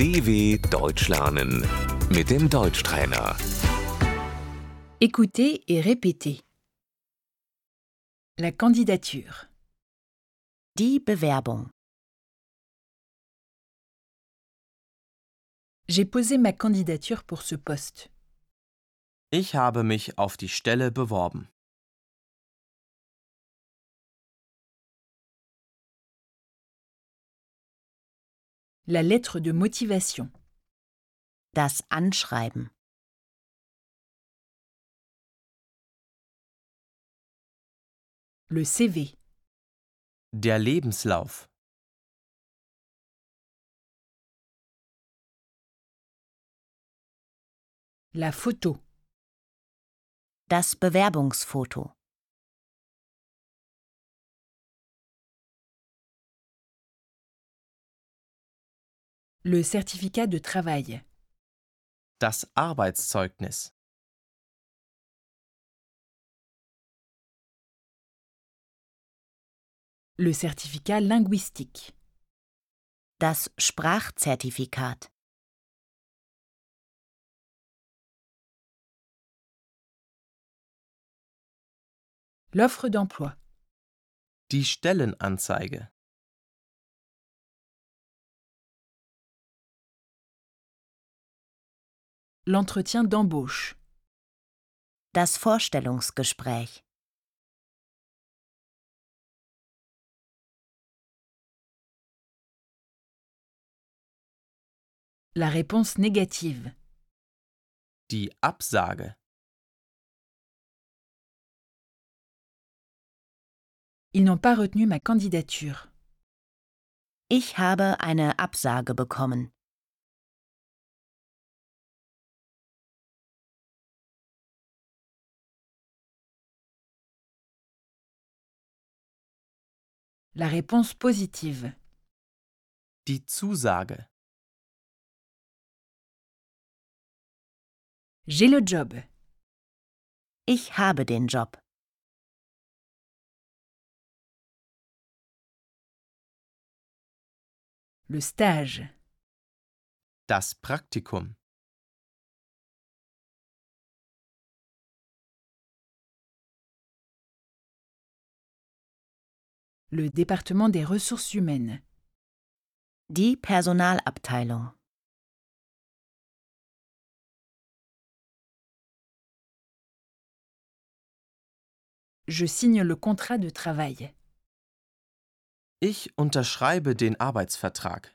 DW Deutsch lernen mit dem Deutschtrainer. Écoutez et répétez. La candidature. Die Bewerbung. J'ai posé ma candidature pour ce poste. Ich habe mich auf die Stelle beworben. La lettre de motivation. Das Anschreiben. Le CV. Der Lebenslauf. La photo. Das Bewerbungsfoto. Le certificat de travail. Das Arbeitszeugnis. Le certificat linguistique. Das Sprachzertifikat. L'offre d'emploi. Die Stellenanzeige. L'entretien d'embauche. Das Vorstellungsgespräch. La réponse négative. Die Absage. Ils n'ont pas retenu ma candidature. Ich habe eine Absage bekommen. La réponse positive. Die Zusage. J'ai le job. Ich habe den Job. Le stage. Das Praktikum. Le département des ressources humaines. Die Personalabteilung. Je signe le contrat de travail. Ich unterschreibe den Arbeitsvertrag.